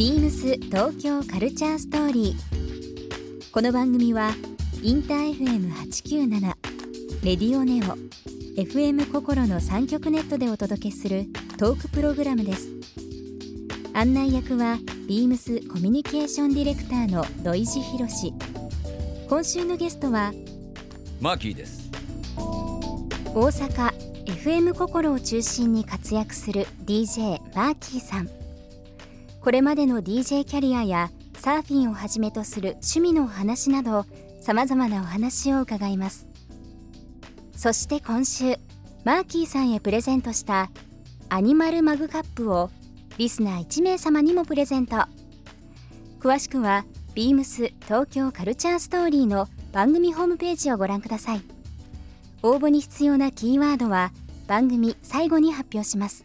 ビームス東京カルチャーストーリー。この番組はインター FM897 レディオネオ FM 心の三極ネットでお届けするトークプログラムです。案内役はビームスコミュニケーションディレクターの土井博志。今週のゲストはマーキーです大阪 FM 心を中心に活躍する DJ マーキーさんこれまでの DJ キャリアやサーフィンをはじめとする趣味のお話などさまざまなお話を伺います。そして今週マーキーさんへプレゼントしたアニマルマグカップをリスナー1名様にもプレゼント。詳しくはビームス東京カルチャーストーリーの番組ホームページをご覧ください。応募に必要なキーワードは番組最後に発表します。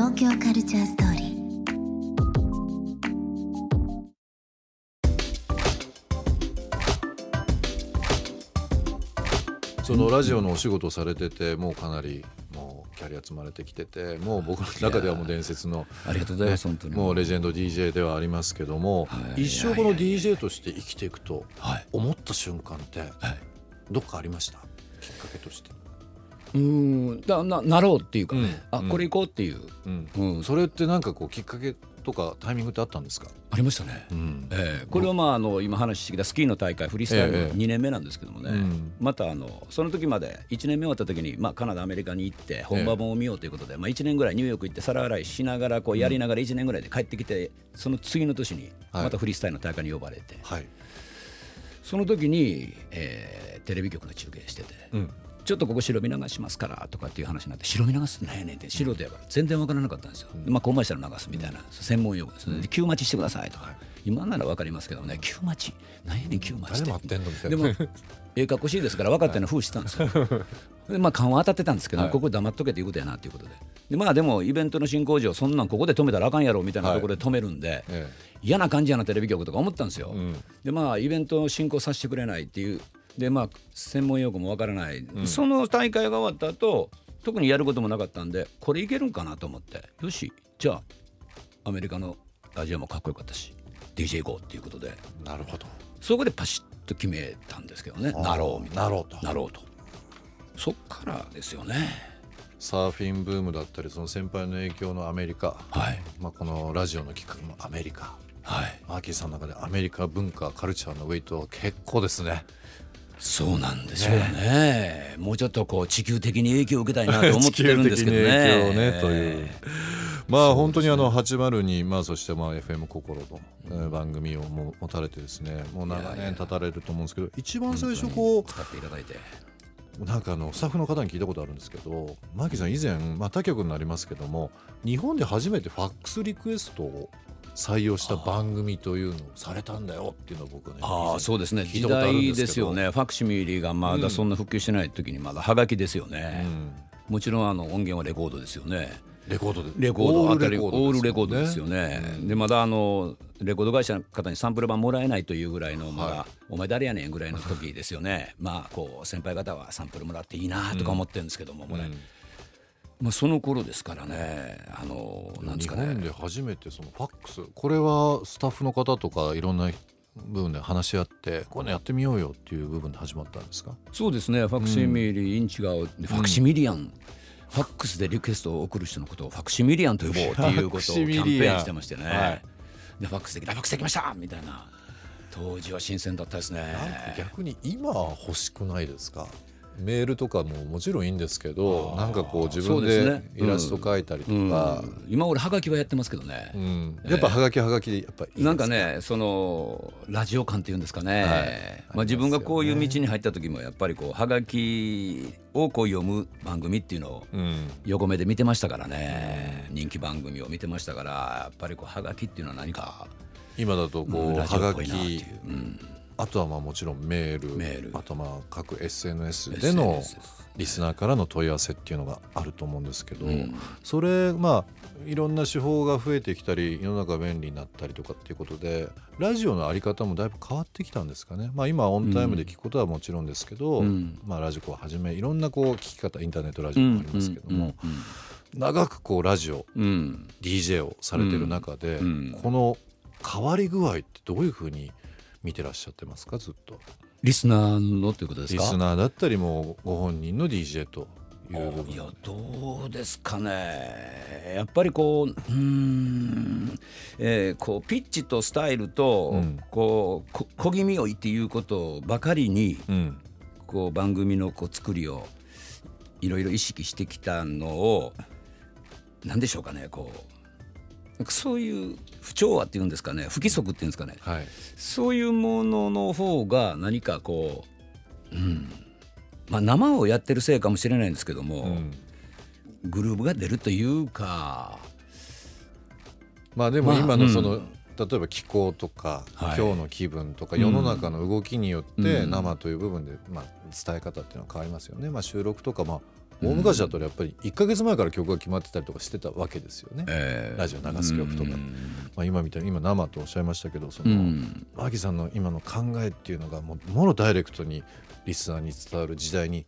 東京カルチャーストーリー。そのラジオのお仕事をされててもうかなりもうキャリア積まれてきててもう僕の中ではもう伝説のありがとうございます、本当に。もうレジェンド DJ ではありますけども、はい。一生この DJ として生きていくとはい。思った瞬間ってはい。どっかありました？きっかけとして、うーん。だななろうっていうかね、うん。あこれ行こうっていう、うん。うん、それってなんかこうきっかけとかタイミングってあったんですか、ありましたね、うん。ええ。これはまああの今話してきたスキーの大会フリースタイルのええ。2年目なんですけどもね、うん。またあのその時まで1年目終わった時に、まあ、カナダアメリカに行って本場本を見ようということで、まあ、1年ぐらいニューヨーク行って皿洗いしながらこうやりながら1年ぐらいで帰ってきてその次の年にはい。またフリースタイルの大会に呼ばれて、はい、その時に、えーテレビ局の中継してて。うんちょっとここ白身流しますからとかっていう話になって白身流すねえねんって素人やから全然わからなかったんですよ、でまあコマーシャル流すみたいな専門用語ですね、で急待ちしてくださいとか、今ならわかりますけどね急待ち何やねん急待ちって。でなもええかっこしいですから分かったような風してたんですよ。でまあ勘は当たってたんですけど、はい。ここ黙っとけということやなということで。でまあでもイベントの進行上そんなんここで止めたらあかんやろみたいなところで止めるんで、え嫌な感じやなテレビ局とか思ったんですよ。ん。でまあイベントを進行させてくれないっていうでまあ専門用語もわからない、その大会が終わった後特にやることもなかったんでこれいけるんかなと思って。よしじゃあアメリカのラジオもかっこよかったし DJ 行こうっていうことで。えなるほど。そこでパシッと決めたんですけどね。なろうみたいな。なろうと。なろうと。そっからですよね。サーフィンブームだったりその先輩の影響のアメリカ、はい。まあ、このラジオの企画もアメリカ。はい。マーキーさんの中でアメリカ文化カルチャーのウェイトは結構ですねそうなんでしょうね。もうちょっとこう地球的に影響を受けたいなと思ってるんですけどね。地球的に影響をね。というまあ本当にあの802、まあ、そしてまあ FM 心の、えー番組をも持たれてですねもう長年経たれると思うんですけど一番最初こ使っていただいて。うなんかあのスタッフの方に聞いたことあるんですけどマーキーさん以前、まあ、他局になりますけども日本で初めてファックスリクエストを採用した番組というのをされたんだよっていうのを僕はねああそうですね。時代ですよね。ファクシミリがまだそんな普及してない時にまだハガキですよね、もちろんあの音源はレコードですよね。レコードでレコードあたりオールレコードでですすよよね。でまだあのレコード会社の方にサンプル版もらえないというぐらいのまだ、はいお前誰やねんぐらいの時ですよね。まあこう先輩方はサンプルもらっていいなとか思ってるんですけども、もらえまあその頃ですからね。あのなんですかね。日本で初めてそのファックス。これはスタッフの方とかいろんな部分で話し合ってこれやってみようよっていう部分で始まったんですか？そうですね。ファクシミリインチが、ファクシミリアン、ファックスでリクエストを送る人のことをファクシミリアンと呼ぼうっていうことをキャンペーンしてましてね。はい。でファックスできたファックスできましたみたいな。当時は新鮮だったですね。逆に今欲しくないですか？メールとかももちろんいいんですけどなんかこう自分でイラスト描いたりとうん。か、今俺はがきはやってますけどね。う、ん。やっぱはがきはがきでやっぱいいですなんかねそのラジオ感っていうんですかね、はい。まあ、自分がこういう道に入った時もやっぱりこうはがきをこう読む番組っていうのをうん。横目で見てましたからね。人気番組を見てましたからやっぱりこうはがきっていうのは何か今だとこうはがきう、うんあとはまあもちろんメールメール。あとまあ各 SNS でのリスナーからの問い合わせっていうのがあると思うんですけど、うん。それまあいろんな手法が増えてきたり世の中便利になったりとかっていうことでラジオのあり方もだいぶ変わってきたんですかね。まあ今はオンタイムで聞くことはもちろんですけど、うん。まあラジコをはじめいろんなこう聞き方インターネットラジオもありますけども、長くこうラジオうん。うん DJ をされてる中で、うん。この変わり具合ってどういうふうに見てらっしゃってますかずっと。リスナーのということですか？リスナーだったりもご本人の DJ という部分。いやどうですかね。やっぱりこううーん、えーこうピッチとスタイルと、うん。こうこ小気味よいっていうことばかりにうん。こう番組のこう作りをいろいろ意識してきたのを何でしょうかねこうそういう不調和っていうんですかね不規則っていうんですかね。はい。そういうものの方が何かこう、うん。まあ、生をやってるせいかもしれないんですけども、うん。グルーブが出るというか。まあでもまあ今のその、うん。例えば気候とか、はい。今日の気分とかうん。世の中の動きによってうん。生という部分で、まあ、伝え方っていうのは変わりますよね、まあ、収録とかまあ大昔だとやっぱり1か月前から曲が決まってたりとかしてたわけですよね、えーラジオ流す曲とか。うん。まあ、今みたいに今生とおっしゃいましたけどその、うん。マギさんの今の考えっていうのがもうもろダイレクトにリスナーに伝わる時代に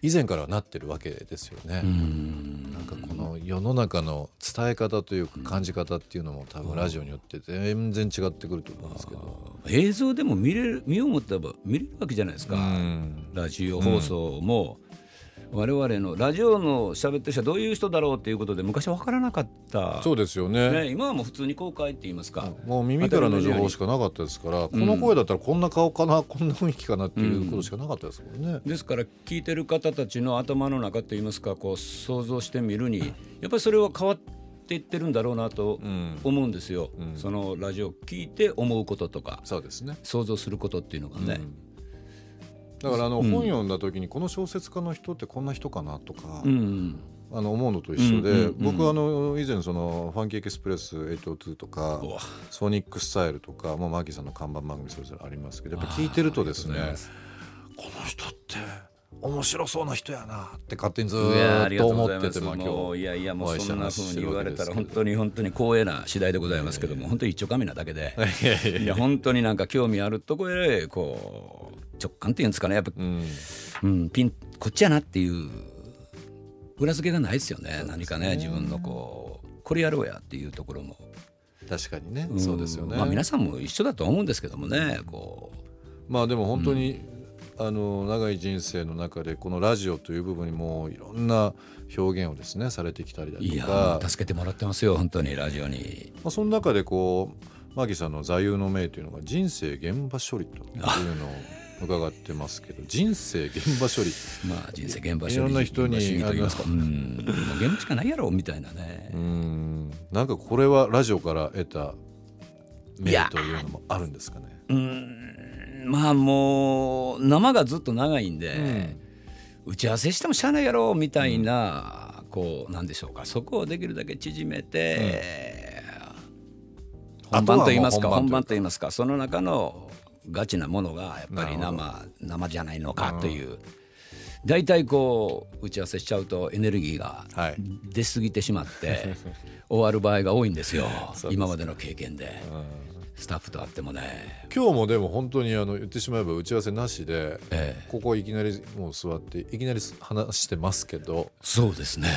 以前からはなってるわけですよね。うん。なんかこの世の中の伝え方というか感じ方っていうのも多分ラジオによって全然違ってくると思うんですけど。映像でも見れる見よう思ったら見れるわけじゃないですか、うん。ラジオ放送も、我々のラジオの喋ってる人はどういう人だろうっていうことで昔は分からなかった。そうですよね。ね、今はもう普通に公開って言いますか、もう耳からの情報しかなかったですから、この声だったらこんな顔かな、こんな雰囲気かなっていうことしかなかったですもんね。ですから聞いてる方たちの頭の中といいますかこう想像してみるにやっぱりそれは変わっていってるんだろうなとうん。思うんですよ、うん。そのラジオを聞いて思うこととかそうですね。想像することっていうのがね、だからあのうん。本読んだ時にこの小説家の人ってこんな人かなとか、うん。あの思うのと一緒で、うんうんうん僕あの以前そのファンキーエクスプレス802とかソニックスタイルとか、まあ、マーキーさんの看板番組それぞれありますけどやっぱ聞いてるとですねこの人って面白そうな人やなって勝手にずっと思。っててまあもうい今日やいやもうそんな風話してるに言われたら本当に本当に光栄な次第でございますけども、本当に一丁紙なだけで、いや。本当になんか興味あるところへこう直感っていうんですかね、やっぱ、うん。うん、ピンこっちやなっていう裏付けがないですよね。何かね自分のこうこれやろうやっていうところも、確かにね、ん。そうですよね、まあ皆さんも一緒だと思うんですけどもね、こまあでも本当に、あの長い人生の中でこのラジオという部分にもいろんな表現をですねされてきたりだういやとか助けてもらってますよ本当にラジオに。まあ、その中でこうマギさんの座右の銘というのが人生現場処理というのを 伺ってますけど人生現場処理。まあ人生現場処理いろんな人に現場しか。ないやろみたいなね。うん。なんかこれはラジオから得た銘いやというのもあるんですかね。うーん。まあもう生がずっと長いんで、打ち合わせしてもしゃあないやろみたいな、こうなんでしょうか。そこをできるだけ縮めて、本番と言いますか本番と言いますかその中のガチなものがやっぱり生生じゃないのかという。大体こう打ち合わせしちゃうとエネルギーがはい。出過ぎてしまって 終わる場合が多いんですよ。今までの経験で。うん。スタッフと会ってもね。今日もでも本当にあの言ってしまえば打ち合わせなしで、ええ。ここいきなりもう座っていきなり話してますけど、そうですね。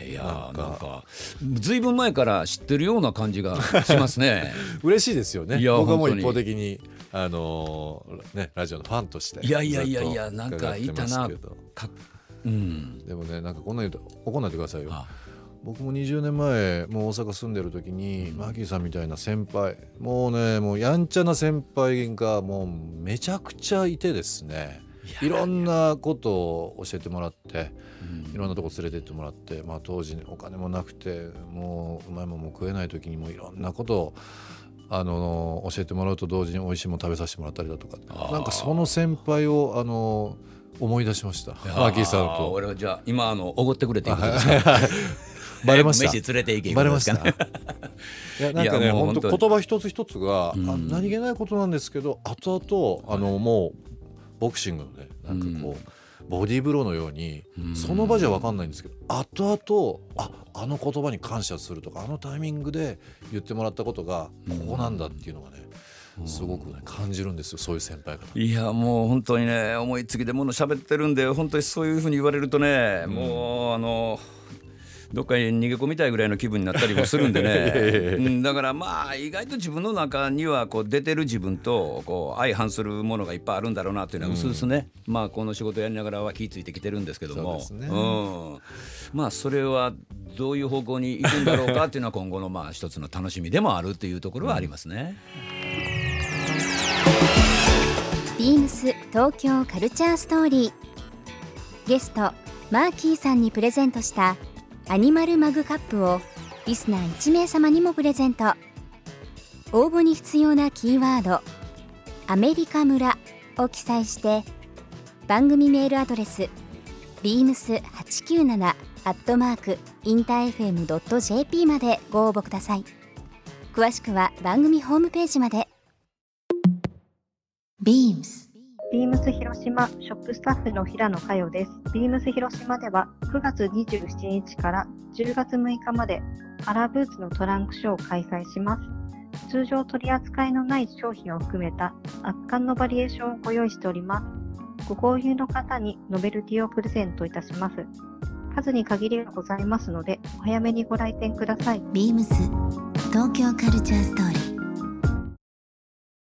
え。いやなんか。ーなんかずいぶん前から知ってるような感じがしますね。嬉しいですよね。いや僕はもう一方的にあのーねラジオのファンとしていやいやいやいやなんかいたな。かうん。でもねなんかこんな言うと怒んないでくださいよ。あ。僕も20年前もう大阪住んでる時にマギーさんみたいな先輩もうねもうやんちゃな先輩がもうめちゃくちゃいてですね。いろんなことを教えてもらっていろんなとこ連れてってもらって、まあ、当時お金もなくてもううまいもんも食えない時にもいろんなことをあの教えてもらうと同時に美味しいもの食べさせてもらったりだとか。なんかその先輩をあの思い出しました。マー。キーさんと。俺はじゃあ今あのおごってくれていいこと ですか？バレました？飯連れて行けバレました。いいやなんかね本当言葉一つ一つが、あうん。何気ないことなんですけど後々あのもうボクシングのねなんかこう、ボディーブローのように、うん。その場じゃ分かんないんですけど後々ああの言葉に感謝するとかあのタイミングで言ってもらったことがここなんだっていうのがね、すごくね感じるんですよそういう先輩方。いやもう本当にね思いつきでもの喋ってるんで本当にそういうふうに言われるとね、もうあのどっかに逃げ込みたいぐらいの気分になったりもするんでね。うんだからまあ意外と自分の中にはこう出てる自分とこう相反するものがいっぱいあるんだろうなっていうのはうすうすね、まあこの仕事やりながらは気ぃついてきてるんですけども。そうですね。うん、まあそれはどういう方向に行くんだろうかっていうのは今後のまあ一つの楽しみでもあるっていうところはありますね。ビームス東京カルチャーストーリー。ゲストマーキーさんにプレゼントしたアニマルマグカップをリスナー1名様にもプレゼント。応募に必要なキーワード「アメリカ村」を記載して番組メールアドレス beams897 アットマークインター FM.jp までご応募ください。詳しくは番組ホームページまで。BEAMS ビームス広島ショップスタッフの平野佳代です。ビームス広島では9月27日から10月6日までアラブーツのトランクショーを開催します。通常取り扱いのない商品を含めた圧巻のバリエーションをご用意しております。ご購入の方にノベルティをプレゼントいたします。数に限りがございますので、お早めにご来店ください。BEAMS 東京カルチャーストーリー